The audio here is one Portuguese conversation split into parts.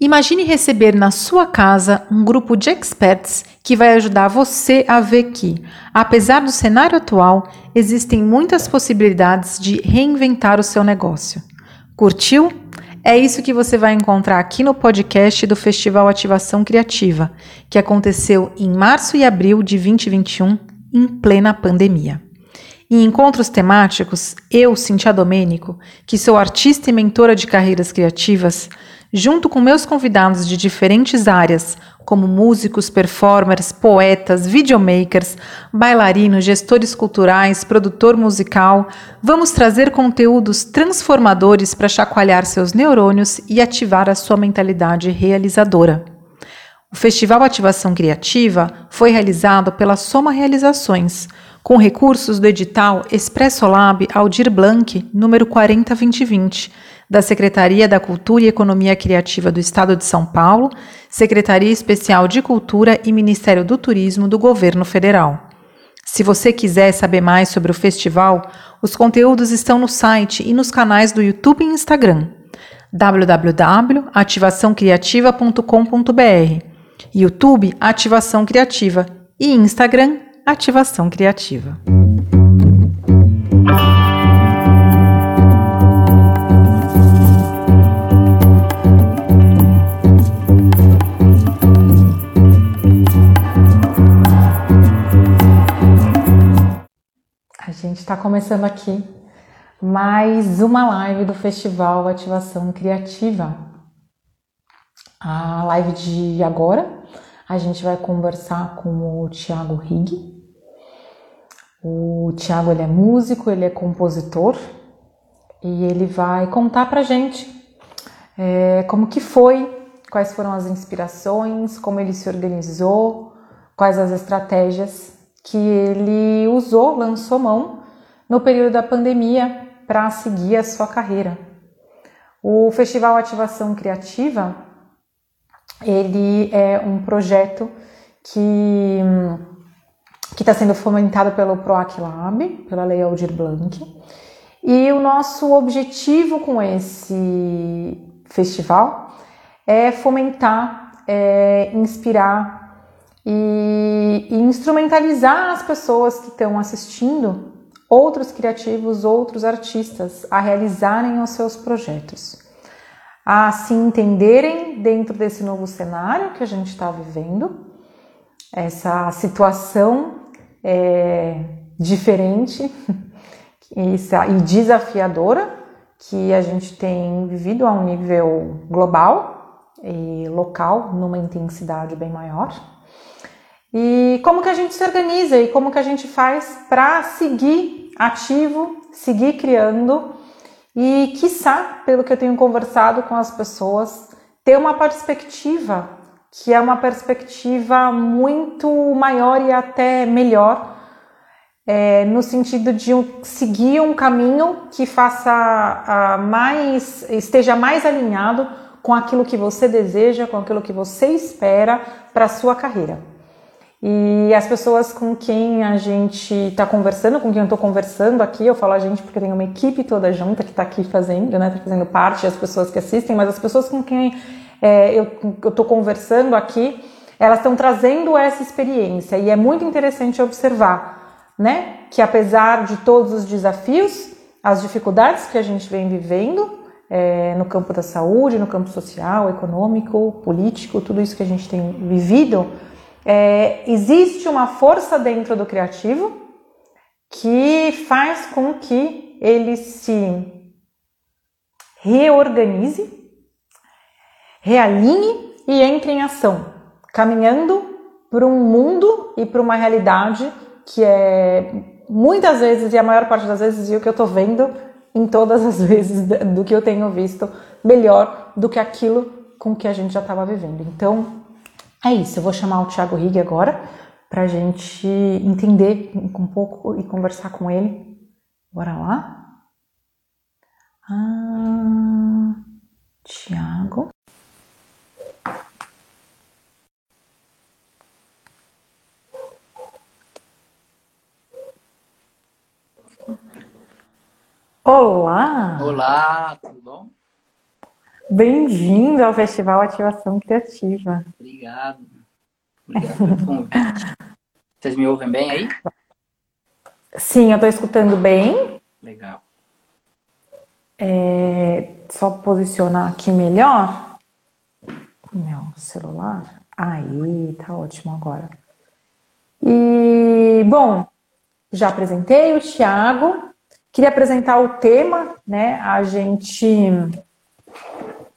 Imagine receber na sua casa um grupo de experts que vai ajudar você a ver que, apesar do cenário atual, existem muitas possibilidades de reinventar o seu negócio. Curtiu? É isso que você vai encontrar aqui no podcast do Festival Ativação Criativa, que aconteceu em março e abril de 2021, em plena pandemia. Em encontros temáticos, eu, Cintia Domênico, que sou artista e mentora de carreiras criativas, junto com meus convidados de diferentes áreas, como músicos, performers, poetas, videomakers, bailarinos, gestores culturais, produtor musical, vamos trazer conteúdos transformadores para chacoalhar seus neurônios e ativar a sua mentalidade realizadora. O Festival Ativação Criativa foi realizado pela Soma Realizações com recursos do edital Expresso Lab Aldir Blanc, número 402020, da Secretaria da Cultura e Economia Criativa do Estado de São Paulo, Secretaria Especial de Cultura e Ministério do Turismo do Governo Federal. Se você quiser saber mais sobre o festival, os conteúdos estão no site e nos canais do YouTube e Instagram www.ativaçãocriativa.com.br, YouTube Ativação Criativa e Instagram Ativação Criativa. Está começando aqui mais uma live do Festival Ativação Criativa. A live de agora a gente vai conversar com o Tiago Rigg. O Tiago ele é músico, ele é compositor e ele vai contar pra gente é, como que foi, quais foram as inspirações, como ele se organizou, quais as estratégias que ele usou, lançou mão no período da pandemia para seguir a sua carreira. O Festival Ativação Criativa ele é um projeto que que está sendo fomentado pelo PROAC Lab, pela Lei Aldir Blanc. E o nosso objetivo com esse festival é fomentar, é inspirar e, e instrumentalizar as pessoas que estão assistindo, outros criativos, outros artistas, a realizarem os seus projetos a se entenderem dentro desse novo cenário que a gente está vivendo, essa situação é, diferente e desafiadora que a gente tem vivido a um nível global e local, numa intensidade bem maior. E como que a gente se organiza e como que a gente faz para seguir ativo, seguir criando e, quiçá, pelo que eu tenho conversado com as pessoas, ter uma perspectiva que é uma perspectiva muito maior e até melhor, é, no sentido de um, seguir um caminho que faça mais, esteja mais alinhado com aquilo que você deseja, com aquilo que você espera para a sua carreira. E as pessoas com quem a gente está conversando, com quem eu estou conversando aqui, eu falo a gente porque tem uma equipe toda junta que está aqui fazendo, né, tá fazendo parte, as pessoas que assistem, mas as pessoas com quem é, eu estou conversando aqui, elas estão trazendo essa experiência. E é muito interessante observar, né, que apesar de todos os desafios, as dificuldades que a gente vem vivendo é, no campo da saúde, no campo social, econômico, político, tudo isso que a gente tem vivido, é, existe uma força dentro do criativo que faz com que ele se reorganize, realinhe e entre em ação, caminhando para um mundo e para uma realidade que é muitas vezes e a maior parte das vezes e o que eu estou vendo em todas as vezes do que eu tenho visto melhor do que aquilo com que a gente já estava vivendo. Então, é isso, eu vou chamar o Thiago Rigg agora para a gente entender um pouco e conversar com ele. Bora lá? Ah, Thiago. Olá! Olá, tudo bom? Bem-vindo ao Festival Ativação Criativa. Obrigado. Obrigado pelo convite. Vocês me ouvem bem aí? Sim, eu estou escutando bem. Legal. É, só posicionar aqui melhor. Meu celular. Aí, tá ótimo agora. E, bom, já apresentei o Thiago. Queria apresentar o tema, né? A gente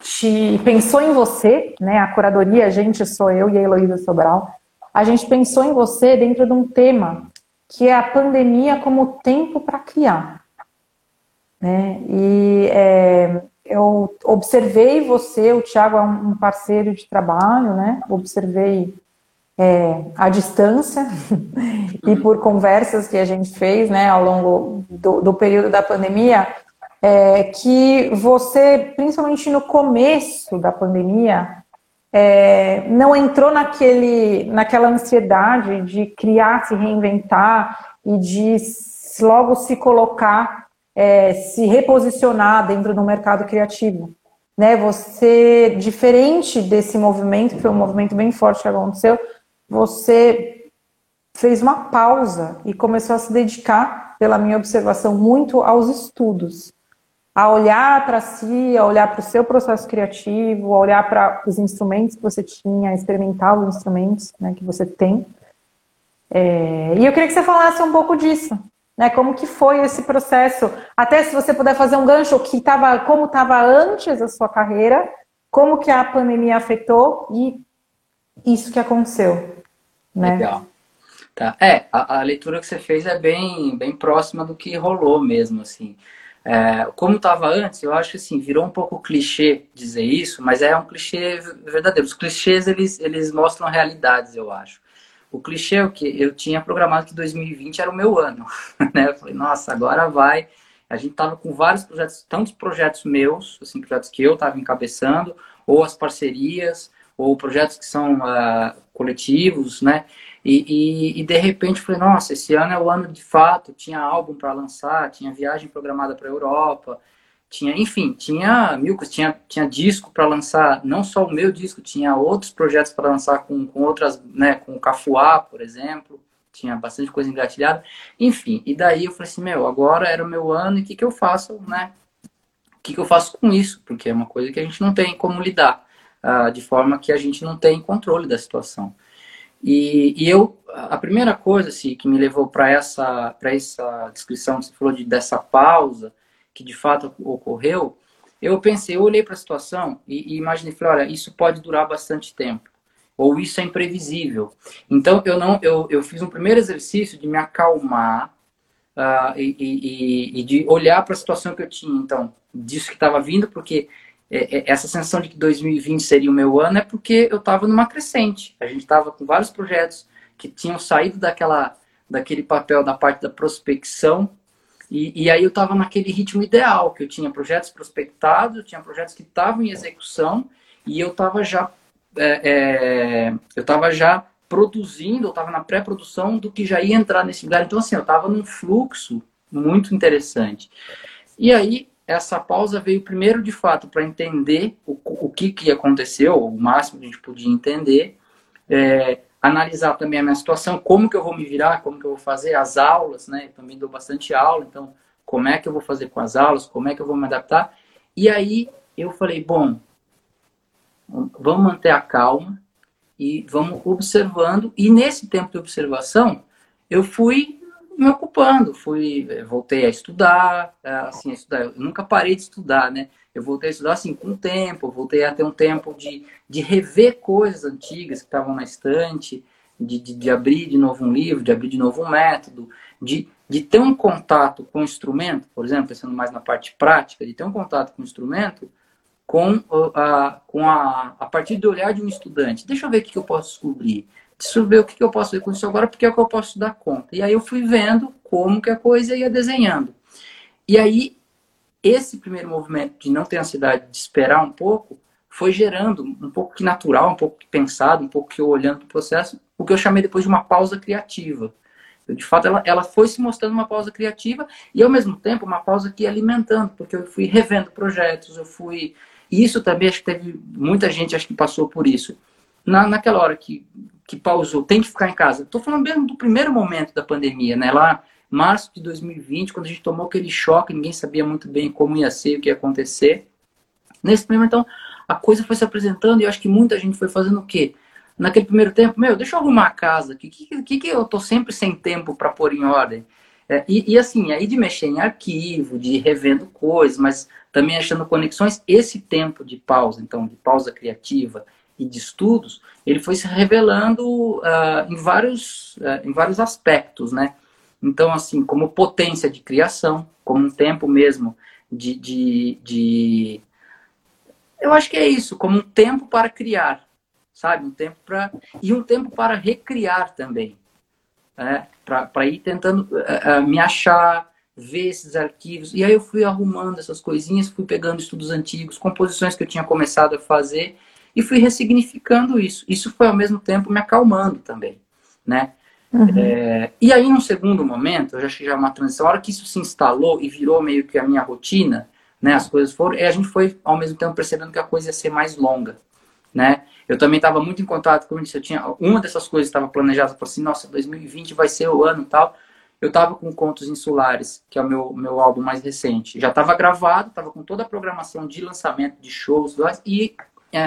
te pensou em você, né? A curadoria, a gente sou eu e a Heloísa Sobral. A gente pensou em você dentro de um tema que é a pandemia como tempo para criar. Né? E é, eu observei você, o Tiago é um parceiro de trabalho, né? Observei é, à distância e por conversas que a gente fez né, ao longo do, do período da pandemia, é, que você, principalmente no começo da pandemia, é, não entrou naquele, naquela ansiedade de criar, se reinventar e de logo se colocar, é, se reposicionar dentro do mercado criativo. Né? Você, diferente desse movimento, que foi um movimento bem forte que aconteceu, você fez uma pausa e começou a se dedicar, pela minha observação, muito aos estudos a olhar para si, a olhar para o seu processo criativo, a olhar para os instrumentos que você tinha, a experimentar os instrumentos né, que você tem. É, e eu queria que você falasse um pouco disso, né? Como que foi esse processo? Até se você puder fazer um gancho, que tava, como estava antes da sua carreira, como que a pandemia afetou e isso que aconteceu, né? Legal. Tá. É, a, a leitura que você fez é bem, bem próxima do que rolou mesmo, assim. É, como estava antes, eu acho que assim, virou um pouco clichê dizer isso, mas é um clichê verdadeiro. Os clichês, eles, eles mostram realidades, eu acho. O clichê é o que eu tinha programado que 2020 era o meu ano, né? Eu falei, nossa, agora vai. A gente tava com vários projetos, tantos projetos meus, assim, projetos que eu estava encabeçando, ou as parcerias, ou projetos que são uh, coletivos, né? E, e, e, de repente falei, nossa, esse ano é o ano de fato, tinha álbum para lançar, tinha viagem programada para a Europa, tinha, enfim, tinha mil tinha, tinha disco para lançar, não só o meu disco, tinha outros projetos para lançar com, com outras, né, com o Cafuá, por exemplo, tinha bastante coisa engatilhada, enfim, e daí eu falei assim, meu, agora era o meu ano e o que, que eu faço, né? O que, que eu faço com isso? Porque é uma coisa que a gente não tem como lidar, uh, de forma que a gente não tem controle da situação. E, e eu, a primeira coisa assim, que me levou para essa, essa descrição que você falou de, dessa pausa, que de fato ocorreu, eu pensei, eu olhei para a situação e, e imaginei, falei, olha, isso pode durar bastante tempo, ou isso é imprevisível. Então eu não, eu, eu fiz um primeiro exercício de me acalmar uh, e, e, e, de olhar para a situação que eu tinha, então disso que estava vindo, porque essa sensação de que 2020 seria o meu ano é porque eu estava numa crescente. A gente estava com vários projetos que tinham saído daquela, daquele papel da parte da prospecção e, e aí eu estava naquele ritmo ideal, que eu tinha projetos prospectados, eu tinha projetos que estavam em execução e eu estava já é, é, eu estava já produzindo, eu estava na pré-produção do que já ia entrar nesse lugar. Então assim, eu estava num fluxo muito interessante. E aí essa pausa veio primeiro, de fato, para entender o, o que, que aconteceu, o máximo que a gente podia entender, é, analisar também a minha situação, como que eu vou me virar, como que eu vou fazer as aulas, né? Eu também dou bastante aula, então como é que eu vou fazer com as aulas, como é que eu vou me adaptar. E aí eu falei, bom, vamos manter a calma e vamos observando. E nesse tempo de observação, eu fui me ocupando, fui, eh, voltei a estudar, eh, assim, a estudar. Eu nunca parei de estudar, né? Eu voltei a estudar assim com o tempo, voltei a ter um tempo de, de rever coisas antigas que estavam na estante, de, de, de, abrir de novo um livro, de abrir de novo um método, de, de ter um contato com o instrumento, por exemplo, pensando mais na parte prática, de ter um contato com o instrumento com a, com a, a partir do olhar de um estudante. Deixa eu ver o que eu posso descobrir Deixa eu ver o que eu posso ver com isso agora, porque é o que eu posso dar conta. E aí eu fui vendo como que a coisa ia desenhando. E aí, esse primeiro movimento de não ter ansiedade, de esperar um pouco, foi gerando um pouco que natural, um pouco que pensado, um pouco que eu olhando para o processo, o que eu chamei depois de uma pausa criativa. De fato, ela, ela foi se mostrando uma pausa criativa e, ao mesmo tempo, uma pausa que alimentando, porque eu fui revendo projetos, eu fui E isso também, acho que teve muita gente acho que passou por isso. Na, naquela hora que, que pausou, tem que ficar em casa. Estou falando mesmo do primeiro momento da pandemia, né? Lá, março de 2020, quando a gente tomou aquele choque, ninguém sabia muito bem como ia ser, o que ia acontecer. Nesse primeiro, então, a coisa foi se apresentando e eu acho que muita gente foi fazendo o quê? Naquele primeiro tempo, meu, deixa eu arrumar a casa aqui. O que, que, que eu tô sempre sem tempo para pôr em ordem? É, e, e, assim, aí de mexer em arquivo, de revendo coisas, mas também achando conexões, esse tempo de pausa, então, de pausa criativa e de estudos, ele foi se revelando uh, em, vários, uh, em vários aspectos, né? Então, assim, como potência de criação, como um tempo mesmo de, de, de eu acho que é isso, como um tempo para criar, sabe? Um tempo para e um tempo para recriar também, né? Para ir tentando uh, me achar, ver esses arquivos. E aí eu fui arrumando essas coisinhas, fui pegando estudos antigos, composições que eu tinha começado a fazer e fui ressignificando isso. Isso foi ao mesmo tempo me acalmando também, né? Uhum. É, e aí, num segundo momento, eu já achei já uma transição, a hora que isso se instalou e virou meio que a minha rotina, né? As coisas foram. E a gente foi, ao mesmo tempo, percebendo que a coisa ia ser mais longa, né? Eu também estava muito em contato, como eu disse, eu tinha, uma dessas coisas estava planejada, falei assim, nossa, 2020 vai ser o ano e tal. Eu estava com Contos Insulares, que é o meu, meu álbum mais recente. Já estava gravado, estava com toda a programação de lançamento, de shows, e é,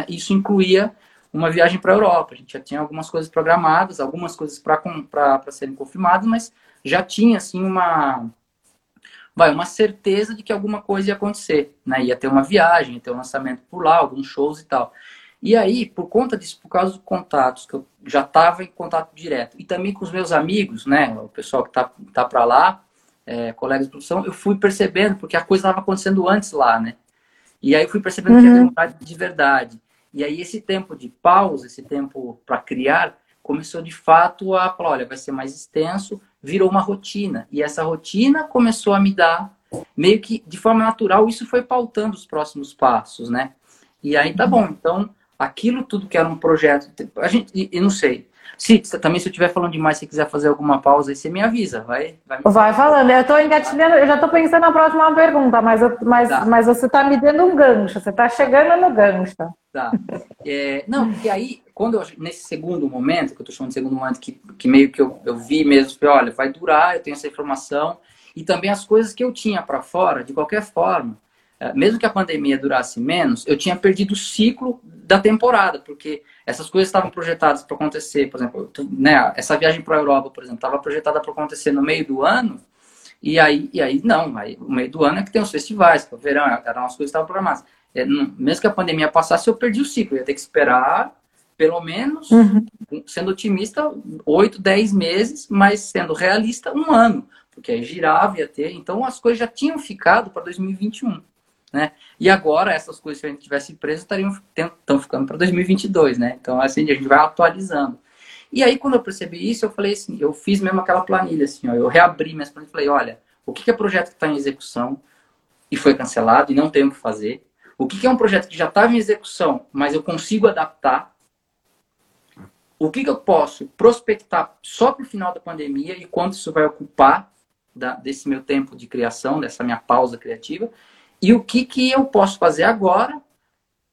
isso incluía uma viagem para a Europa. A gente já tinha algumas coisas programadas, algumas coisas para serem confirmadas, mas já tinha, assim, uma, vai, uma certeza de que alguma coisa ia acontecer, né? Ia ter uma viagem, ia ter um lançamento por lá, alguns shows e tal. E aí, por conta disso, por causa dos contatos, que eu já estava em contato direto, e também com os meus amigos, né? O pessoal que tá, tá para lá, é, colegas de produção, eu fui percebendo, porque a coisa estava acontecendo antes lá, né? E aí eu fui percebendo uhum. que ia demorar de verdade. E aí esse tempo de pausa, esse tempo para criar, começou de fato a falar, olha, vai ser mais extenso, virou uma rotina. E essa rotina começou a me dar, meio que de forma natural, isso foi pautando os próximos passos, né? E aí tá bom, então aquilo tudo que era um projeto, a gente, e, não sei, se também se eu estiver falando demais, se quiser fazer alguma pausa, aí você me avisa, vai? Vai, vai falando, eu estou engatilhando, eu já estou pensando na próxima pergunta, mas, eu, mas, tá. mas você está me dando um gancho, você está chegando no gancho. Tá. É, não, e aí, quando eu, nesse segundo momento, que eu estou chamando de segundo momento, que, que meio que eu, eu vi mesmo, falei, olha, vai durar, eu tenho essa informação, e também as coisas que eu tinha para fora, de qualquer forma, é, mesmo que a pandemia durasse menos, eu tinha perdido o ciclo da temporada, porque essas coisas estavam projetadas para acontecer, por exemplo, né, essa viagem para a Europa, por exemplo, estava projetada para acontecer no meio do ano, e aí, e aí não, aí, o meio do ano é que tem os festivais, o verão, eram as coisas que estavam programadas. É, mesmo que a pandemia passasse, eu perdi o ciclo. Ia ter que esperar, pelo menos, uhum. sendo otimista, oito, dez meses, mas sendo realista, um ano. Porque aí girava, ia ter. Então as coisas já tinham ficado para 2021. Né? E agora, essas coisas, se a gente tivesse preso, estariam estão ficando para 2022, né? Então, assim, a gente vai atualizando. E aí, quando eu percebi isso, eu falei assim, eu fiz mesmo aquela planilha, assim, ó, eu reabri minhas planilhas e falei, olha, o que é projeto que está em execução e foi cancelado e não tem o que fazer? O que, é um projeto que já estava em execução, mas eu consigo adaptar? O que, que eu posso prospectar só para o final da pandemia e quanto isso vai ocupar da, desse meu tempo de criação, dessa minha pausa criativa? E o que, que eu posso fazer agora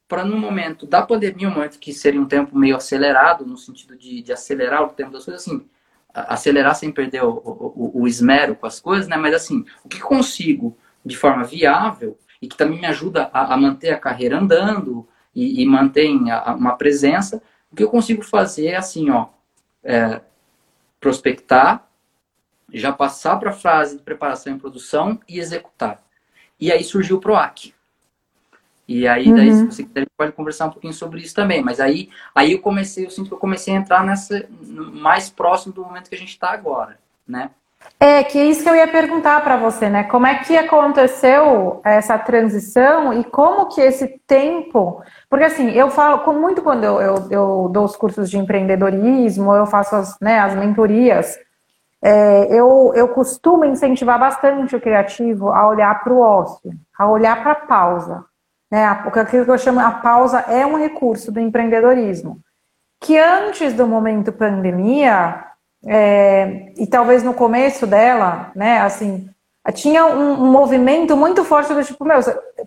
para no momento da pandemia, um momento que seria um tempo meio acelerado, no sentido de, de acelerar o tempo das coisas, assim, acelerar sem perder o, o, o, esmero com as coisas, né? Mas assim, o que consigo de forma viável e que também me ajuda a, a manter a carreira andando e, e mantém a, uma presença. O que eu consigo fazer é assim, ó, é, prospectar, já passar para a fase de preparação e produção e executar. E aí surgiu o PROAC. E aí, daí, uhum. se você quiser, pode conversar um pouquinho sobre isso também. Mas aí, aí eu comecei, eu sinto que eu comecei a entrar nessa mais próximo do momento que a gente está agora, né? É, que é isso que eu ia perguntar para você, né? Como é que aconteceu essa transição e como que esse tempo. Porque assim, eu falo muito quando eu, eu, eu dou os cursos de empreendedorismo, eu faço as, né, as mentorias, é, eu, eu costumo incentivar bastante o criativo a olhar para o ócio, a olhar para a pausa. Né? Aquilo que eu chamo a pausa é um recurso do empreendedorismo. Que antes do momento pandemia, é, e talvez no começo dela, né, assim, tinha um, um, movimento muito forte do tipo, meu,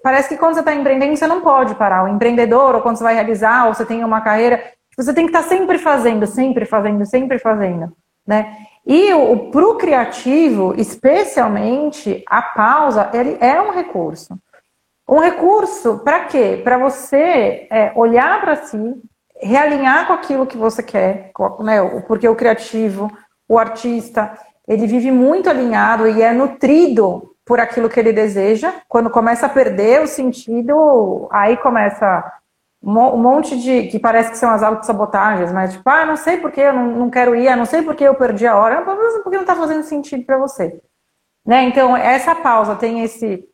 parece que quando você está empreendendo, você não pode parar. O empreendedor, ou quando você vai realizar, ou você tem uma carreira, você tem que estar tá sempre fazendo, sempre fazendo, sempre fazendo, né? E para o criativo, especialmente, a pausa, ele é um recurso. Um recurso para quê? Para você é, olhar para si, realinhar com aquilo que você quer, né? porque o criativo, o artista, ele vive muito alinhado e é nutrido por aquilo que ele deseja. Quando começa a perder o sentido, aí começa um monte de. que parece que são as autossabotagens, mas tipo, ah, não sei porque eu não, não quero ir, ah, não sei porque eu perdi a hora, porque não está fazendo sentido para você. Né? Então, essa pausa tem esse,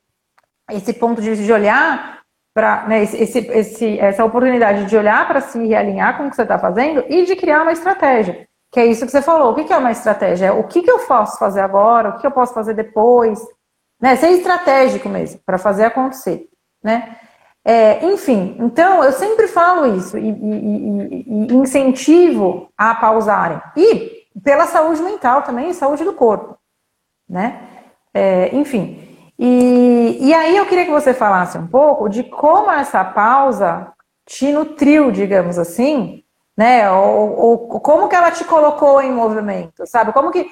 esse ponto de, de olhar para né, esse, esse, essa oportunidade de olhar para si e alinhar com o que você está fazendo e de criar uma estratégia. Que é isso que você falou. O que é uma estratégia? O que, que eu posso fazer agora? O que eu posso fazer depois? Né? Ser estratégico mesmo, para fazer acontecer. Né? É, enfim, então eu sempre falo isso e, e, e, incentivo a pausarem. E pela saúde mental também e saúde do corpo. Né? É, enfim. E, e aí eu queria que você falasse um pouco de como essa pausa te nutriu, digamos assim, né? Ou, ou, como que ela te colocou em movimento, sabe? Como que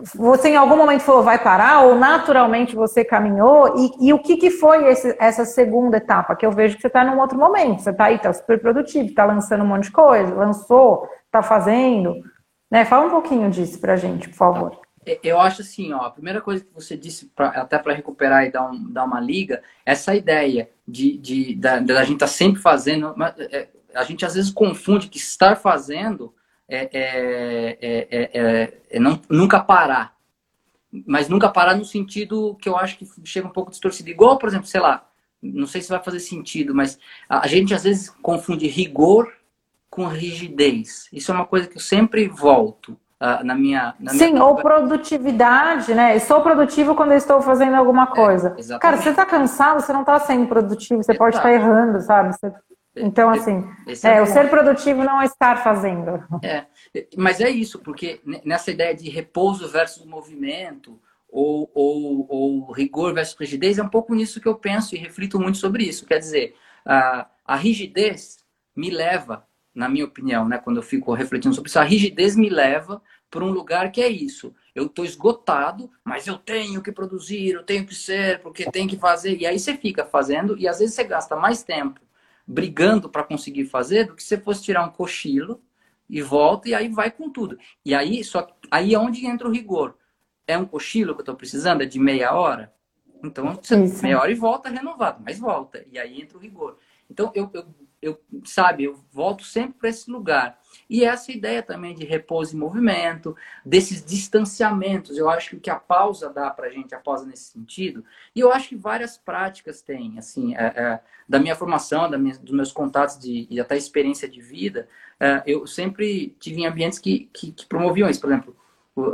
você em algum momento falou vai parar? Ou naturalmente você caminhou? E, e o que, que foi esse, essa segunda etapa? Que eu vejo que você está num outro momento, você está aí, está super produtivo, está lançando um monte de coisa, lançou, está fazendo, né? Fala um pouquinho disso para gente, por favor. É, eu acho assim, ó, a primeira coisa que você disse, pra, até para recuperar e dar, um, dar uma liga, essa ideia de, de da, da gente estar tá sempre fazendo, é, a gente às vezes confunde que estar fazendo é, é, é, é, não, nunca parar. Mas nunca parar no sentido que eu acho que chega um pouco distorcido. Igual, por exemplo, sei lá, não sei se vai fazer sentido, mas a gente às vezes confunde rigor com rigidez. Isso é uma coisa que eu sempre volto. Uh, na minha. Na Sim, minha... ou produtividade, né? Eu sou produtivo quando eu estou fazendo alguma coisa. É, Cara, você está cansado, você não está sendo produtivo, você Exato. pode estar errando, sabe? Você então, assim, é, é o ser produtivo não é estar fazendo. É, mas é isso, porque nessa ideia de repouso versus movimento, ou, ou, ou, rigor versus rigidez, é um pouco nisso que eu penso e reflito muito sobre isso. Quer dizer, a, a rigidez me leva, na minha opinião, né, quando eu fico refletindo sobre isso, a rigidez me leva para um lugar que é isso. Eu estou esgotado, mas eu tenho que produzir, eu tenho que ser, porque tem que fazer. E aí você fica fazendo, e às vezes você gasta mais tempo brigando para conseguir fazer do que se fosse tirar um cochilo e volta e aí vai com tudo. E aí só aí é onde entra o rigor. É um cochilo que eu estou precisando, é de meia hora. Então, meia hora e volta renovado, mas volta. E aí entra o rigor. Então, eu, eu, eu sabe, eu volto sempre para esse lugar. E essa ideia também de repouso e movimento, desses distanciamentos, eu acho que o que a pausa dá para a gente, a pausa nesse sentido, e eu acho que várias práticas têm, assim, é, é, da minha formação, da minha, dos meus contatos de, e até experiência de vida, é, eu sempre tive em ambientes que, que, que promoviam isso, por exemplo,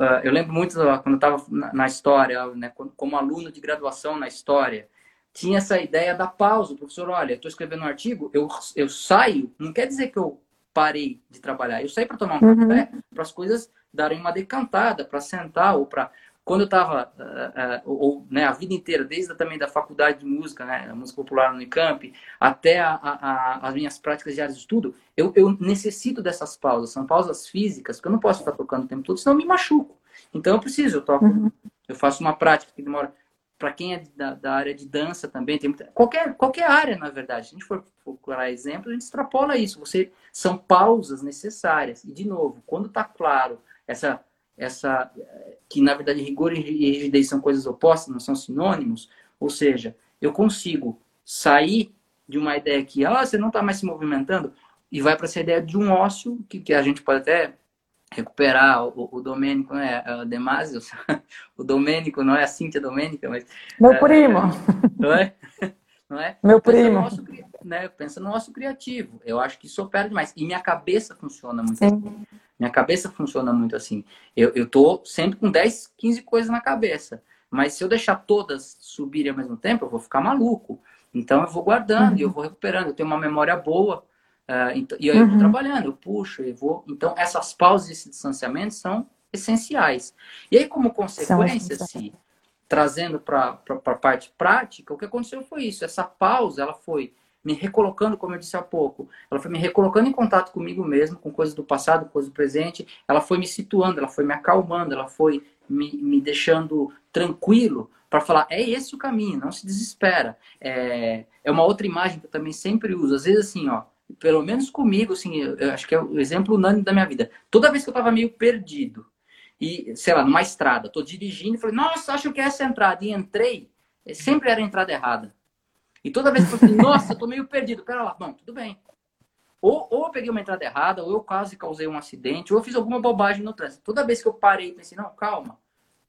é, eu lembro muito quando eu estava na, história, né, como aluno de graduação na história, tinha essa ideia da pausa. O professor, olha, estou escrevendo um artigo, eu, eu saio, não quer dizer que eu parei de trabalhar. Eu saí para tomar um uhum. café, para as coisas darem uma decantada, para sentar ou para quando eu estava uh, uh, ou né, a vida inteira, desde também da faculdade de música, né, música popular no Unicamp, até a, a, as minhas práticas diárias de estudo, eu, eu necessito dessas pausas. São pausas físicas, porque eu não posso ficar tocando o tempo todo, senão eu me machuco. Então eu preciso, eu toco, uhum. eu faço uma prática que demora para quem é da, da, área de dança também, tem muita, qualquer, qualquer área, na verdade. Se a gente for procurar exemplos, a gente extrapola isso. Você São pausas necessárias. E, de novo, quando está claro essa, essa que, na verdade, rigor e rigidez são coisas opostas, não são sinônimos, ou seja, eu consigo sair de uma ideia que ah, você não está mais se movimentando e vai para essa ideia de um ócio, que, que a gente pode até recuperar o, o Domênico, né? É o Demásio, o Domênico, não é a Cíntia Domênica, mas... Meu é, primo! Não é? Não é? Meu pensa primo! No nosso, né? Pensa no nosso criativo. Eu acho que isso opera demais. E minha cabeça funciona muito Sim. assim. Minha cabeça funciona muito assim. Eu, eu tô sempre com 10, 15 coisas na cabeça. Mas se eu deixar todas subirem ao mesmo tempo, eu vou ficar maluco. Então eu vou guardando uhum. e eu vou recuperando. Eu tenho uma memória boa Uh, então, e aí eu vou trabalhando, eu puxo, eu vou. Então, essas pausas e esse distanciamento são essenciais. E aí, como consequência, se trazendo para a parte prática, o que aconteceu foi isso. Essa pausa, ela foi me recolocando, como eu disse há pouco, ela foi me recolocando em contato comigo mesmo, com coisas do passado, coisas do presente, ela foi me situando, ela foi me acalmando, ela foi me, me deixando tranquilo para falar, é esse o caminho, não se desespera. É, é uma outra imagem que eu também sempre uso, às vezes assim, ó, pelo menos comigo, assim, eu, acho que é o exemplo unânime da minha vida. Toda vez que eu estava meio perdido, e, sei lá, numa estrada, tô dirigindo e falei, nossa, acho que é essa entrada, e entrei, sempre era a entrada errada. E toda vez que eu falei, nossa, tô meio perdido, pera lá, bom, tudo bem. Ou, ou eu peguei uma entrada errada, ou eu quase causei um acidente, ou eu fiz alguma bobagem no trânsito. Toda vez que eu parei pensei, não, calma.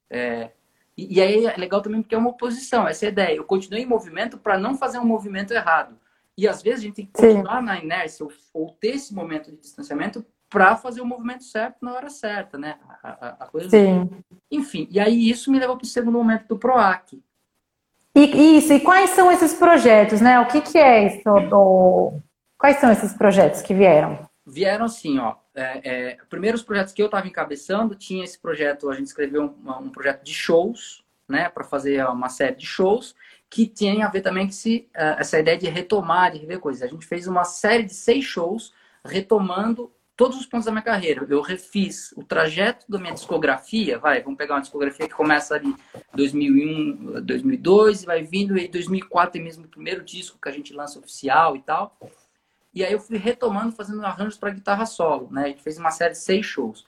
É... E, e, aí é legal também porque é uma oposição, essa é a ideia. Eu continuei em movimento para não fazer um movimento errado. E às vezes a gente tem que continuar Sim. na inércia ou, ou, ter esse momento de distanciamento para fazer o movimento certo na hora certa, né? A, a, a coisa Sim. Do... Enfim, e aí isso me levou para o segundo momento do PROAC, e, isso, e quais são esses projetos, né? O que, que é isso? Do... Quais são esses projetos que vieram? Vieram assim, ó. É, é, primeiro os projetos que eu estava encabeçando, tinha esse projeto, a gente escreveu um, um projeto de shows, né? Para fazer uma série de shows, que tinha a ver também com esse, é, essa ideia de retomar, de rever coisas. A gente fez uma série de seis shows retomando todos os pontos da minha carreira. Eu refiz o trajeto da minha discografia, vai, vamos pegar uma discografia que começa ali 2001, 2002 e vai vindo em 2004 é mesmo o primeiro disco que a gente lança oficial e tal. E aí eu fui retomando, fazendo arranjos para guitarra solo, né? A gente fez uma série de seis shows.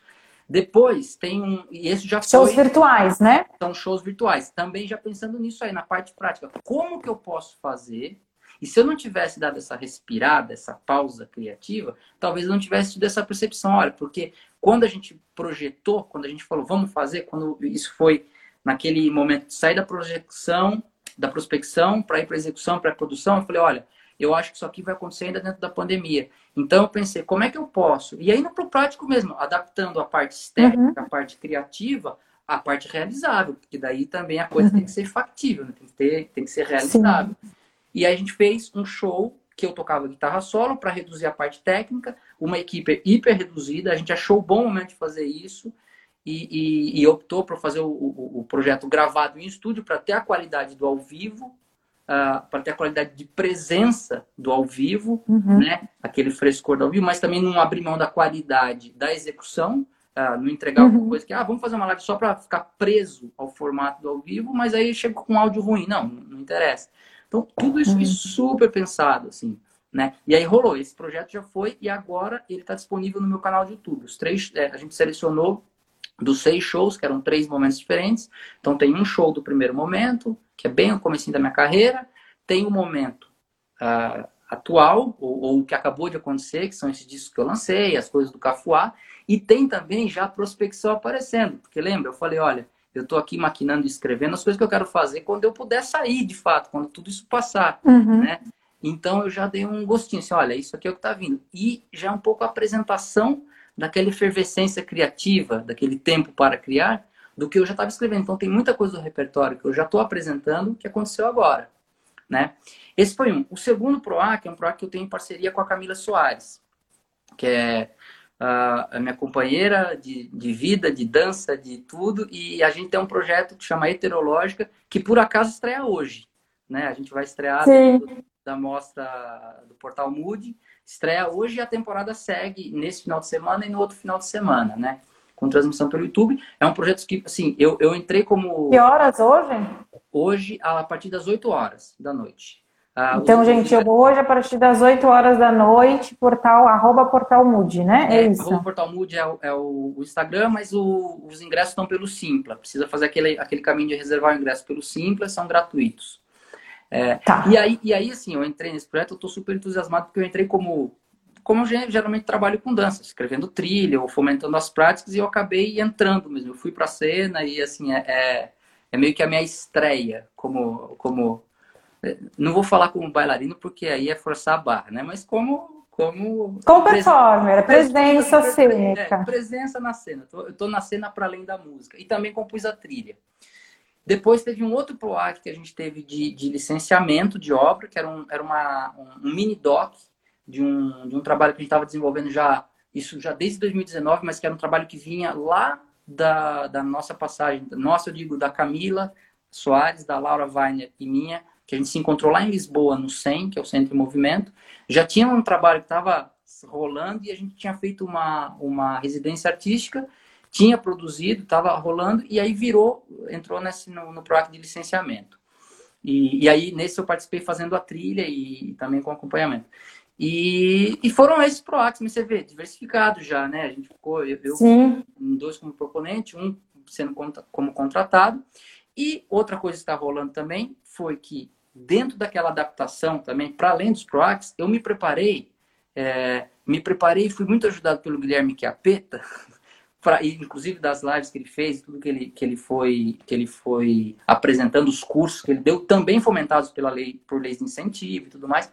Depois tem um. E esse já Shows foi, virtuais, né? São shows virtuais. Também já pensando nisso aí, na parte prática. Como que eu posso fazer e se eu não tivesse dado essa respirada, essa pausa criativa, talvez eu não tivesse tido essa percepção. Olha, porque quando a gente projetou, quando a gente falou, vamos fazer, quando isso foi naquele momento de sair da projeção, da prospecção para ir para execução, para produção, eu falei, olha, eu acho que isso aqui vai acontecer ainda dentro da pandemia. Então eu pensei, como é que eu posso? E aí no prático mesmo, adaptando a parte técnica, uhum. a parte criativa, a parte realizável, porque daí também a coisa uhum. tem que ser factível, né? tem, que ter, tem que ser realizável. Sim. E aí a gente fez um show que eu tocava guitarra solo para reduzir a parte técnica, uma equipe hiper reduzida. A gente achou o bom momento de fazer isso e, e, e optou por fazer o, o, o, projeto gravado em estúdio para ter a qualidade do ao vivo, uh, ah, para ter a qualidade de presença do ao vivo, uhum. né? aquele frescor do ao vivo, mas também não abrir mão da qualidade da execução. Uh, não entregar uhum. alguma coisa que, ah, vamos fazer uma live só para ficar preso ao formato do ao vivo, mas aí chega com áudio ruim. Não, não interessa. Então, tudo isso uhum. super pensado, assim, né? E aí rolou, esse projeto já foi e agora ele está disponível no meu canal de YouTube. Os três, é, a gente selecionou dos seis shows, que eram três momentos diferentes. Então, tem um show do primeiro momento, que é bem o começo da minha carreira. Tem o um momento uh, atual, ou, o que acabou de acontecer, que são esses discos que eu lancei, as coisas do Cafuá. E tem também já a prospecção aparecendo. Porque lembra, eu falei, olha, eu estou aqui maquinando e escrevendo as coisas que eu quero fazer quando eu puder sair, de fato, quando tudo isso passar, uhum. né? Então eu já dei um gostinho, assim, olha, isso aqui é o que está vindo. E já é um pouco a apresentação daquela efervescência criativa, daquele tempo para criar, do que eu já estava escrevendo. Então tem muita coisa do repertório que eu já estou apresentando que aconteceu agora, né? Esse foi um. O segundo PROAC é um PROAC que eu tenho em parceria com a Camila Soares, que é a minha companheira de, de vida, de dança, de tudo, e a gente tem um projeto que chama Heterológica, que por acaso estreia hoje. Né? A gente vai estrear da mostra do Portal Mood, estreia hoje e a temporada segue nesse final de semana e no outro final de semana, né? Com transmissão pelo YouTube. É um projeto que, assim, eu, eu entrei como. Que horas hoje? Hoje, a partir das 8 horas da noite. Ah, então, gente, eu vou hoje a partir das 8 horas da noite, portal, arroba portal Mood, né? É, é isso. Arroba portal Mood é, o, é o Instagram, mas o, os ingressos estão pelo Simpla. Precisa fazer aquele, aquele caminho de reservar o ingresso pelo Simpla, são gratuitos. É, tá. e, aí, e aí, assim, eu entrei nesse projeto, eu estou super entusiasmado, porque eu entrei como como eu geralmente trabalho com dança, escrevendo trilha ou fomentando as práticas, e eu acabei entrando mesmo. Eu fui para a cena e, assim, é, é, é meio que a minha estreia como, como não vou falar como bailarino porque aí é forçar a barra, né? Mas como como como performer, presença, presença cênica, é, presença na cena. Eu estou na cena para além da música e também compus a trilha. Depois teve um outro PROAC que a gente teve de, de licenciamento de obra, que era um, era uma, um, um mini doc de um, de um trabalho que a gente estava desenvolvendo já, isso já desde 2019, mas que era um trabalho que vinha lá da, da nossa passagem, nossa, eu digo, da Camila, Soares, da Laura Weiner e minha, que a gente se encontrou lá em Lisboa, no SEM, que é o Centro de Movimento. Já tinha um trabalho que estava rolando e a gente tinha feito uma, uma residência artística, tinha produzido, estava rolando, e aí virou, entrou nesse, no, no PROAC de licenciamento. E, e, aí, nesse eu participei fazendo a trilha e, também com acompanhamento. E, e foram esses PROACs, mas você vê, diversificado já, né? A gente ficou, eu, eu dois como proponente, um sendo como contratado. E outra coisa que está rolando também foi que, dentro daquela adaptação também, para além dos PROACs, eu me preparei, é, me preparei e fui muito ajudado pelo Guilherme Chiapeta, pra, inclusive das lives que ele fez, tudo que ele, que ele foi que ele foi apresentando, os cursos que ele deu, também fomentados pela lei, por leis de incentivo e tudo mais,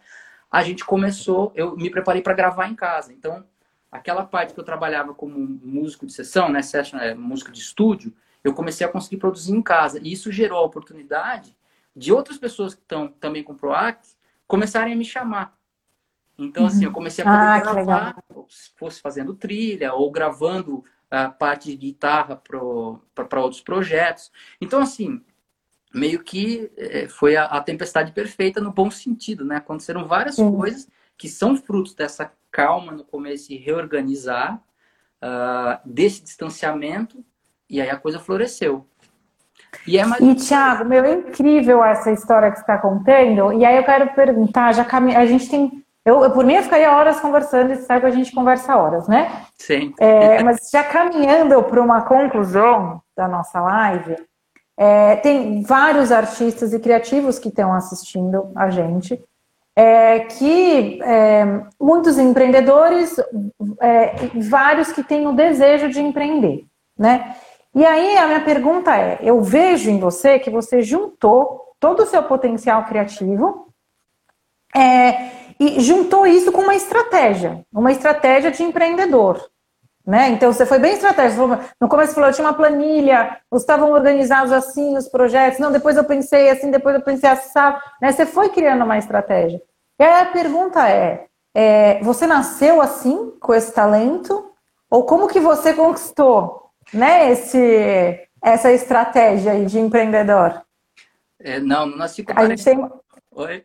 a gente começou, eu me preparei para gravar em casa. Então, aquela parte que eu trabalhava como músico de sessão, né, session, é, músico de estúdio, eu comecei a conseguir produzir em casa. E isso gerou a oportunidade de outras pessoas que estão também com PROAC começarem a me chamar. Então, assim, eu comecei a poder ah, gravar, se fosse fazendo trilha ou gravando a parte de guitarra para outros projetos. Então, assim, meio que é, foi a, a, tempestade perfeita no bom sentido, né? Aconteceram várias Sim. coisas que são frutos dessa calma no começo e reorganizar, uh, desse distanciamento e aí a coisa floresceu. E, é mais... e Thiago, meu, é incrível essa história que você está contando. E aí eu quero perguntar, já cam... a gente tem. Eu, eu, por mim, eu ficaria horas conversando, e sabe que a gente conversa horas, né? Sim. É, mas já caminhando para uma conclusão da nossa live, é, tem vários artistas e criativos que estão assistindo a gente, é, que é, muitos empreendedores, é, vários que têm o desejo de empreender, né? E aí a minha pergunta é: eu vejo em você que você juntou todo o seu potencial criativo é, e juntou isso com uma estratégia, uma estratégia de empreendedor. Né? Então você foi bem estratégico. No começo você falou, eu tinha uma planilha, estavam organizados assim os projetos. Não, depois eu pensei assim, depois eu pensei assim, né? Você foi criando uma estratégia. E aí a pergunta é, é, você nasceu assim, com esse talento? Ou como que você conquistou né, esse, essa estratégia de empreendedor? É, não, não nasci com a gente tem Oi?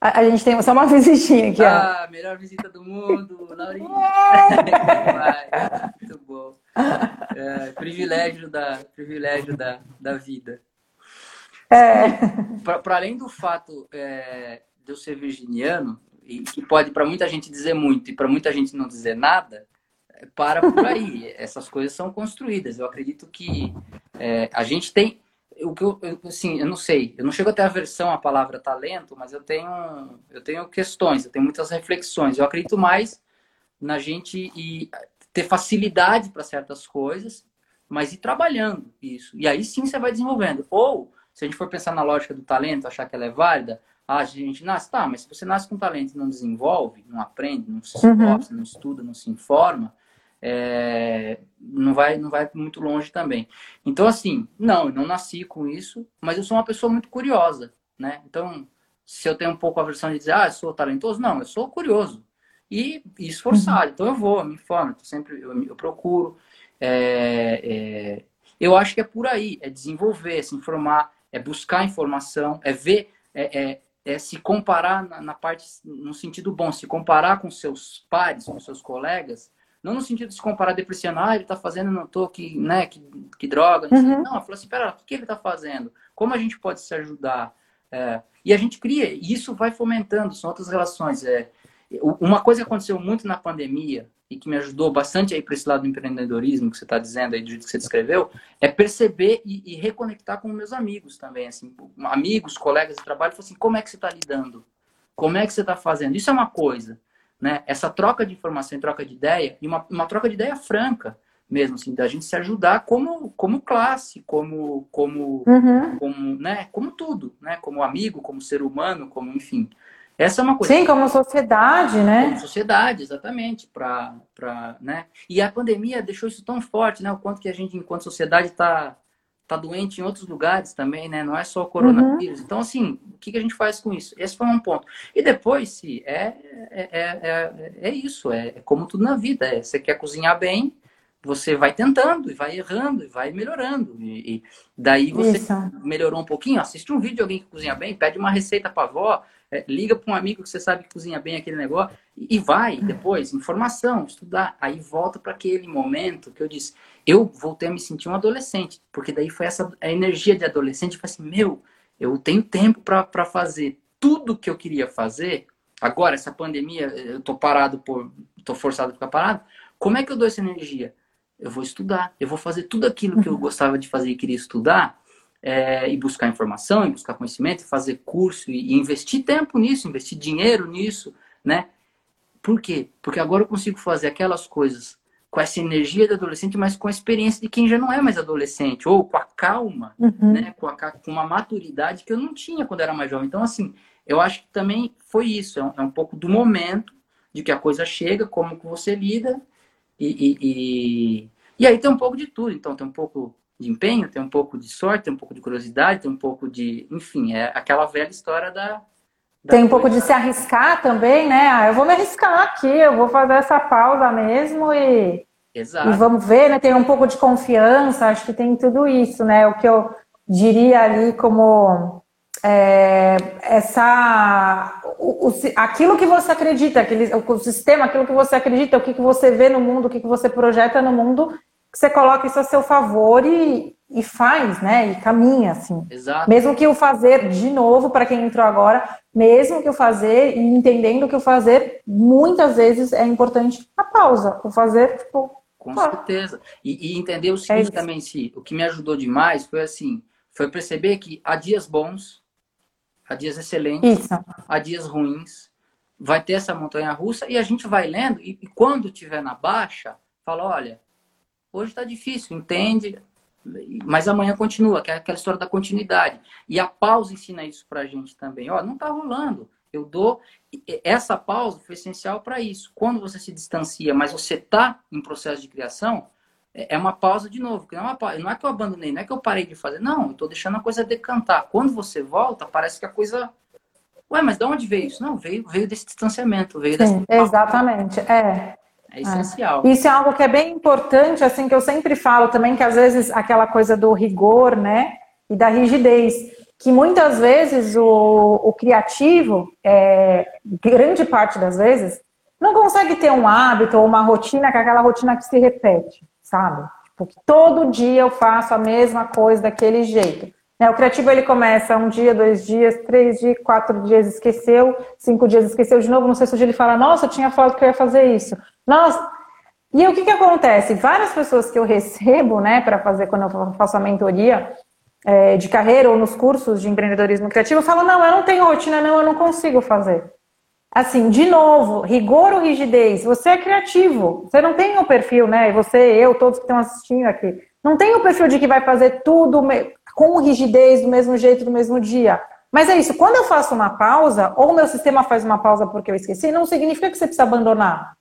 A, a, gente tem só uma visitinha aqui. Ah, ó. melhor visita do mundo, Laurinha. Muito bom. É, privilégio da, privilégio da, da vida. É. Para além do fato é, de eu ser virginiano, e que pode para muita gente dizer muito e para muita gente não dizer nada, para por aí. Essas coisas são construídas. Eu acredito que é, a gente tem. O que eu, eu, assim, eu não sei, eu não chego até a versão a palavra talento, mas eu tenho, eu tenho questões, eu tenho muitas reflexões. Eu acredito mais na gente e ter facilidade para certas coisas, mas ir trabalhando isso. E aí sim você vai desenvolvendo. Ou, se a gente for pensar na lógica do talento, achar que ela é válida, ah, a gente nasce, tá, mas se você nasce com talento e não desenvolve, não aprende, não se esforça, uhum. não estuda, não se informa, é, não, vai, não vai muito longe também. Então, assim, não, eu não nasci com isso, mas eu sou uma pessoa muito curiosa, né? Então, se eu tenho um pouco a versão de dizer, ah, eu sou talentoso, não, eu sou curioso e, e esforçado. Uhum. Então, eu vou, eu me informo, eu sempre eu, eu procuro. É, é, eu acho que é por aí, é desenvolver, se informar, é buscar informação, é ver, é, é, é se comparar na, na, parte, no sentido bom, se comparar com seus pares, com seus colegas, não no sentido de se comparar depreciando, ah, ele tá fazendo, não tô, que, né, que, que droga. Não, uhum. não, falou assim, pera, o que ele tá fazendo? Como a gente pode se ajudar? É, e a gente cria, e isso vai fomentando, são outras relações. É, uma coisa que aconteceu muito na pandemia e que me ajudou bastante aí para esse lado do empreendedorismo que você está dizendo aí, do jeito que você descreveu, é perceber e, e, reconectar com meus amigos também, assim, amigos, colegas de trabalho, assim, como é que você está lidando? Como é que você está fazendo? Isso é uma coisa né? Essa troca de informação troca de ideia, e uma, uma troca de ideia franca mesmo, assim, da gente se ajudar como, como classe, como, como, uhum. como, né? Como tudo, né? Como amigo, como ser humano, como, enfim. Essa é uma coisa. Sim, como sociedade, né? Como sociedade, exatamente. Pra, pra, né? E a pandemia deixou isso tão forte, né? O quanto que a gente, enquanto sociedade, está tá doente em outros lugares também, né? Não é só o coronavírus. Uhum. Então, assim, o que, que a gente faz com isso? Esse foi um ponto. E depois, se é, é, é, é, é, isso, é, é como tudo na vida. É, você quer cozinhar bem, você vai tentando, e vai errando, e vai melhorando. E, e daí você Isso. melhorou um pouquinho, assiste um vídeo de alguém que cozinha bem, pede uma receita para avó, é, liga para um amigo que você sabe que cozinha bem aquele negócio, e, e vai depois, informação, estudar. Aí volta para aquele momento que eu disse, eu voltei a me sentir um adolescente, porque daí foi essa a energia de adolescente, falei assim, meu, eu tenho tempo para fazer tudo que eu queria fazer. Agora, essa pandemia, eu tô parado por. tô forçado a ficar parado. Como é que eu dou essa energia? Eu vou estudar, eu vou fazer tudo aquilo que eu uhum. gostava de fazer e queria estudar, é, e buscar informação, e buscar conhecimento, e fazer curso, e, e investir tempo nisso, investir dinheiro nisso, né? Por quê? Porque agora eu consigo fazer aquelas coisas com essa energia de adolescente, mas com a experiência de quem já não é mais adolescente, ou com a calma, uhum. né? com, a, com uma maturidade que eu não tinha quando era mais jovem. Então, assim, eu acho que também foi isso, é um, é um pouco do momento de que a coisa chega, como que você lida, e, e, e, e, aí tem um pouco de tudo. Então, tem um pouco de empenho, tem um pouco de sorte, tem um pouco de curiosidade, tem um pouco de. Enfim, é aquela velha história da, tem um pouco de se arriscar também, né? Ah, eu vou me arriscar aqui, eu vou fazer essa pausa mesmo e, Exato. e vamos ver, né? Tem um pouco de confiança, acho que tem tudo isso, né? O que eu diria ali como é, essa o, o, aquilo que você acredita, aquele, o sistema, aquilo que você acredita, o que, que você vê no mundo, o que, que você projeta no mundo, que você coloca isso a seu favor e, e faz, né? E caminha, assim. Exato. Mesmo que o fazer, de novo, para quem entrou agora, mesmo que o fazer e entendendo que o fazer, muitas vezes é importante a pausa. O fazer, tipo. Com certeza. E, e, entender o é seguinte é também, se o que me ajudou demais foi assim, foi perceber que há dias bons, há dias excelentes, isso. há dias ruins, vai ter essa montanha russa e a gente vai lendo e, e quando tiver na baixa, fala, olha, hoje está difícil, entende? mas amanhã continua, que é aquela história da continuidade. E a pausa ensina isso para a gente também. Ó, não está rolando. Eu dou. Essa pausa foi essencial para isso. Quando você se distancia, mas você está em processo de criação, é, é uma pausa de novo. Não é, pausa, não é que eu abandonei, não é que eu parei de fazer. Não, eu estou deixando a coisa decantar. Quando você volta, parece que a coisa. Ué, mas de onde veio isso? Não, veio, veio desse distanciamento, veio Sim, dessa. Exatamente. É. É essencial. É. Isso é algo que é bem importante, assim, que eu sempre falo também, que às vezes aquela coisa do rigor, né, e da rigidez, que muitas vezes o, o criativo, é, grande parte das vezes, não consegue ter um hábito ou uma rotina, que é aquela rotina que se repete, sabe? Tipo, todo dia eu faço a mesma coisa daquele jeito. Né? O criativo ele começa um dia, dois dias, três dias, quatro dias esqueceu, cinco dias esqueceu de novo, no sexto dia ele fala, nossa, eu tinha falado que eu ia fazer isso. Nossa, e o que, que acontece? Várias pessoas que eu recebo, né, para fazer quando eu faço a mentoria é, de carreira ou nos cursos de empreendedorismo criativo, falam, não, eu não tenho rotina, não, eu não consigo fazer. Assim, de novo, rigor ou rigidez? Você é criativo, você não tem o perfil, né? Você, eu, todos que estão assistindo aqui, não tem o perfil de que vai fazer tudo com rigidez, do mesmo jeito, do mesmo dia. Mas é isso, quando eu faço uma pausa, ou meu sistema faz uma pausa porque eu esqueci, não significa que você precisa abandonar.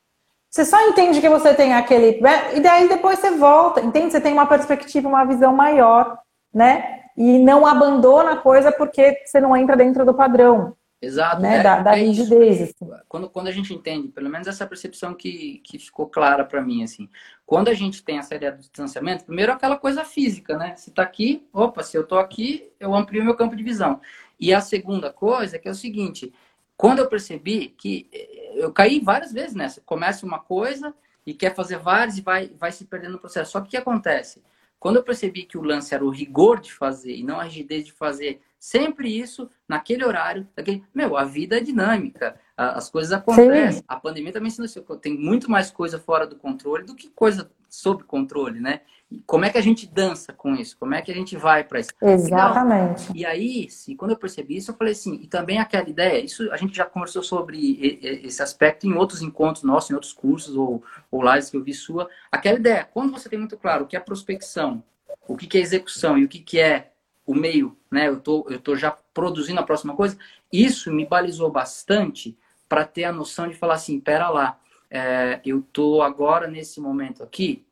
Você só entende que você tem aquele. Né? E daí depois você volta, entende? Você tem uma perspectiva, uma visão maior, né? E não abandona a coisa porque você não entra dentro do padrão. Exato. Né? É, da, da é rigidez. Assim. Quando, quando a gente entende, pelo menos essa percepção que, que ficou clara para mim, assim. Quando a gente tem essa ideia do distanciamento, primeiro aquela coisa física, né? Se tá aqui, opa, se eu tô aqui, eu amplio meu campo de visão. E a segunda coisa é que é o seguinte, quando eu percebi que eh, eu caí várias vezes nessa, começa uma coisa e quer fazer várias e vai, vai se perdendo no processo. Só que o que acontece? Quando eu percebi que o lance era o rigor de fazer e não a rigidez de fazer sempre isso naquele horário, daquele... meu, a vida é dinâmica, as coisas acontecem. Sim. A pandemia também ensinou isso, tem muito mais coisa fora do controle do que coisa sob controle, né? como é que a gente dança com isso? Como é que a gente vai para isso? Exatamente. E aí, sim, quando eu percebi isso, eu falei assim, e também aquela ideia, isso a gente já conversou sobre esse aspecto em outros encontros nossos, em outros cursos ou, ou lives que eu vi sua. Aquela ideia, quando você tem muito claro o que é prospecção, o que é execução e o que é o meio, né? Eu tô, eu tô já produzindo a próxima coisa. Isso me balizou bastante para ter a noção de falar assim, pera lá, é, eu tô agora nesse momento aqui,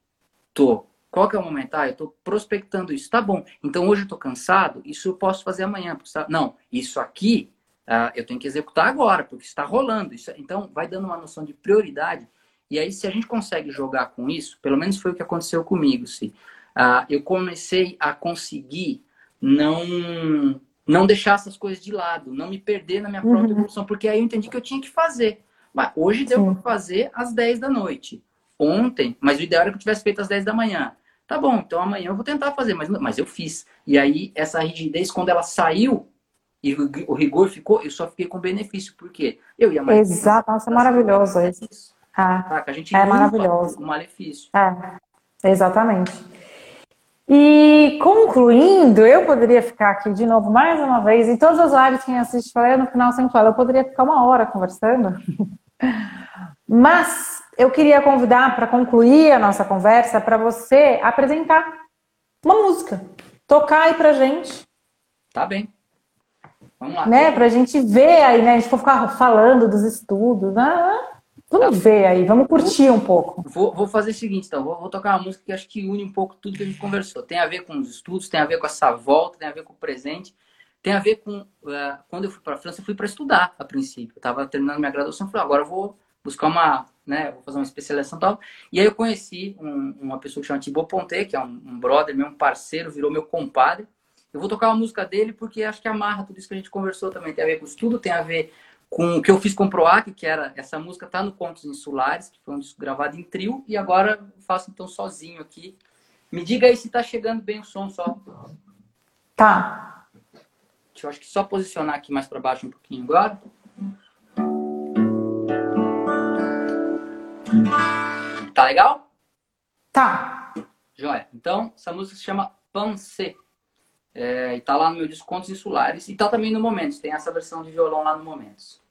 tô qual que é o momento? Ah, eu estou prospectando isso. Tá bom. Então hoje eu estou cansado, isso eu posso fazer amanhã. Não, isso aqui ah, eu tenho que executar agora, porque está rolando. Isso, então vai dando uma noção de prioridade. E aí, se a gente consegue jogar com isso, pelo menos foi o que aconteceu comigo, se uh, eu comecei a conseguir não não deixar essas coisas de lado, não me perder na minha própria uhum. evolução, porque aí eu entendi que eu tinha que fazer. Mas hoje deu para fazer às 10 da noite. Ontem, mas o ideal era que eu tivesse feito às 10 da manhã. Tá bom, então amanhã eu vou tentar fazer, mas, mas eu fiz. E aí, essa rigidez, quando ela saiu e o rigor ficou, eu só fiquei com benefício, porque eu ia mais. Exato, nossa, é maravilhoso isso. Tá, a gente é maravilhoso. o malefício. É, exatamente. E concluindo, eu poderia ficar aqui de novo mais uma vez, em todas as lives que assiste, falei no final sempre falo, eu poderia ficar uma hora conversando. Mas eu queria convidar para concluir a nossa conversa para você apresentar uma música, tocar aí pra gente. Tá bem. Vamos lá. Né, pra gente ver aí, né? A gente for ficar falando dos estudos, né? Vamos tá. ver aí, vamos curtir um pouco. Vou, vou fazer o seguinte, então, vou, vou, tocar uma música que acho que une um pouco tudo que a gente conversou. Tem a ver com os estudos, tem a ver com essa volta, tem a ver com o presente, tem a ver com uh, quando eu fui para a França, eu fui para estudar a princípio. Eu estava terminando minha graduação, falei, agora eu vou buscar uma, né, vou fazer uma especialização e tal. E aí eu conheci um, uma pessoa que chama Thibaut Ponte, que é um, um brother, meu um parceiro, virou meu compadre. Eu vou tocar uma música dele porque acho que amarra tudo isso que a gente conversou também. Tem a ver com estudo, tem a ver com o que eu fiz com o Proac, que era essa música tá no Contos Insulares, que foi um disco gravado em trio, e agora faço então sozinho aqui. Me diga aí se tá chegando bem o som só. Tá. Deixa eu acho que só posicionar aqui mais para baixo um pouquinho agora. Tá legal? Tá. Joia. Então, essa música se chama Pansê. É, e tá lá no meu disco Contos Insulares. E tá também no Momentos. Tem essa versão de violão lá no Momentos.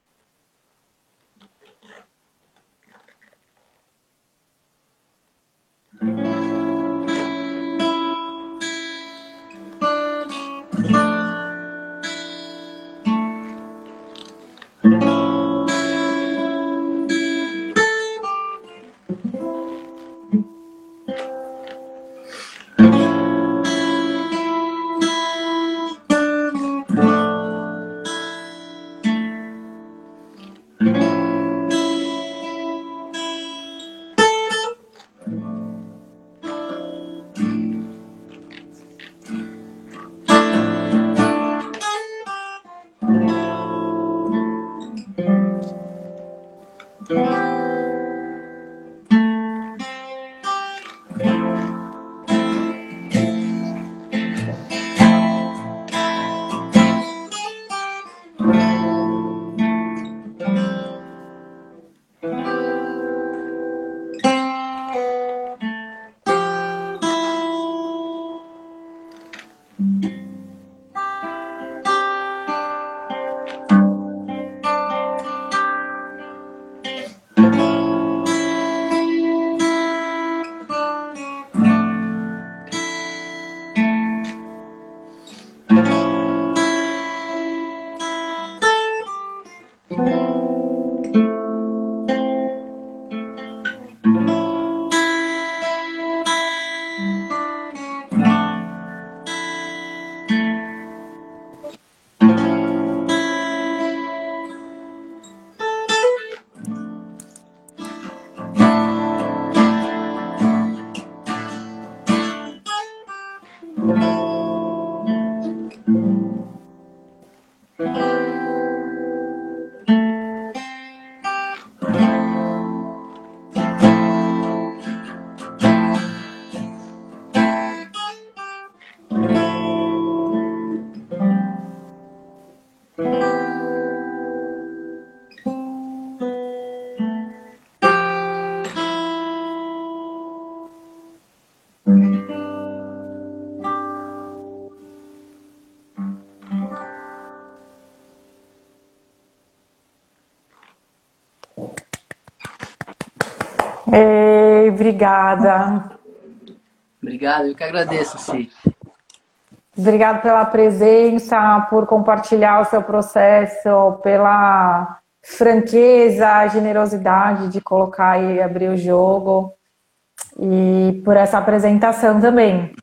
Ei, obrigada. Obrigado, eu que agradeço, Ci. Obrigada pela presença, por compartilhar o seu processo, pela franqueza, generosidade de colocar e abrir o jogo e por essa apresentação também.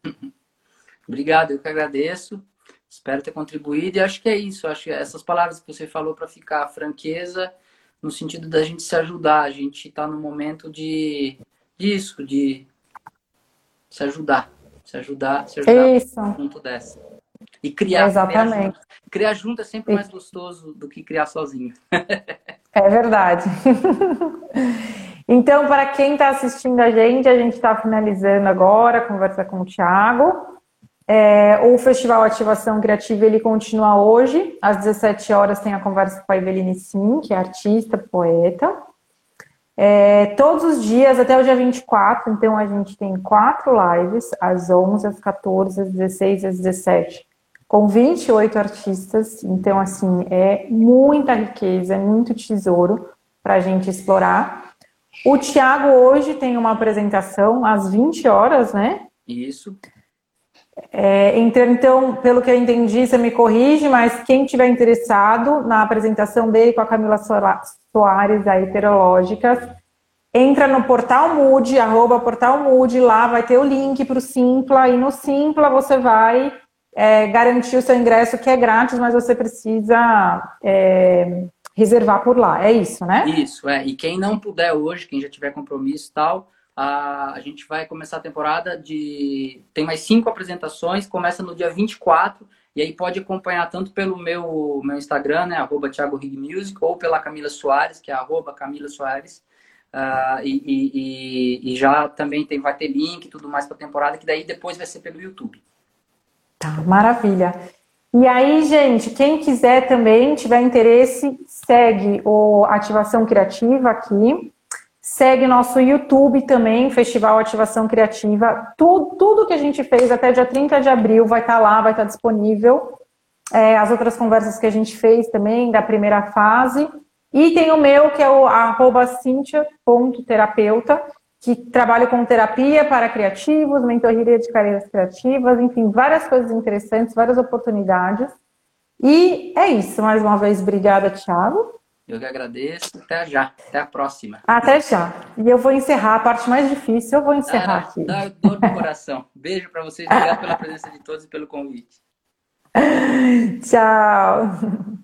Obrigado, eu que agradeço. Espero ter contribuído e acho que é isso. Acho que essas palavras que você falou para ficar franqueza, no sentido da gente se ajudar. A gente está no momento de disso, de se ajudar, se ajudar, se ajudar Isso. junto dessa. E criar. Exatamente. Criar junto. criar junto é sempre mais gostoso do que criar sozinho. é verdade. então, para quem está assistindo a gente, a gente está finalizando agora a conversa com o Thiago. É, o Festival Ativação Criativa ele continua hoje, às 17 horas tem a conversa com a Eveline Sim, que é artista, poeta. É, todos os dias, até o dia 24, então a gente tem quatro lives, às 11, às 14, às 16 às 17, com 28 artistas. Então, assim, é muita riqueza, é muito tesouro para a gente explorar. O Tiago hoje tem uma apresentação às 20 horas, né? Isso. É, então, então, pelo que eu entendi, você me corrige, mas quem tiver interessado na apresentação dele com a Camila Soares, da Heterológicas, entra no Portal Mood, arroba Portal Mood, lá vai ter o link para o Simpla, e no Simpla você vai é, garantir o seu ingresso, que é grátis, mas você precisa é, reservar por lá. É isso, né? Isso, é. E quem não puder hoje, quem já tiver compromisso e tal a, a gente vai começar a temporada de. Tem mais cinco apresentações, começa no dia 24, e aí pode acompanhar tanto pelo meu, meu Instagram, né, arroba Thiago Rig Music, ou pela Camila Soares, que é arroba Camila Soares. Uh, e, e, e, já também tem, vai ter link e tudo mais para a temporada, que daí depois vai ser pelo YouTube. Tá, maravilha. E aí, gente, quem quiser também, tiver interesse, segue o Ativação Criativa aqui. Segue nosso YouTube também, Festival Ativação Criativa. Tudo, tudo que a gente fez até dia 30 de abril vai estar tá lá, vai estar tá disponível. É, as outras conversas que a gente fez também, da primeira fase. E tem o meu, que é o arroba cintia.terapeuta, que trabalho com terapia para criativos, mentoria de carreiras criativas, enfim, várias coisas interessantes, várias oportunidades. E é isso. Mais uma vez, obrigada, Thiago. Eu que agradeço. Até já. Até a próxima. Até já. E eu vou encerrar a parte mais difícil. Eu vou encerrar ah, aqui. Dá dor no coração. Beijo para vocês. Obrigado pela presença de todos e pelo convite. Tchau.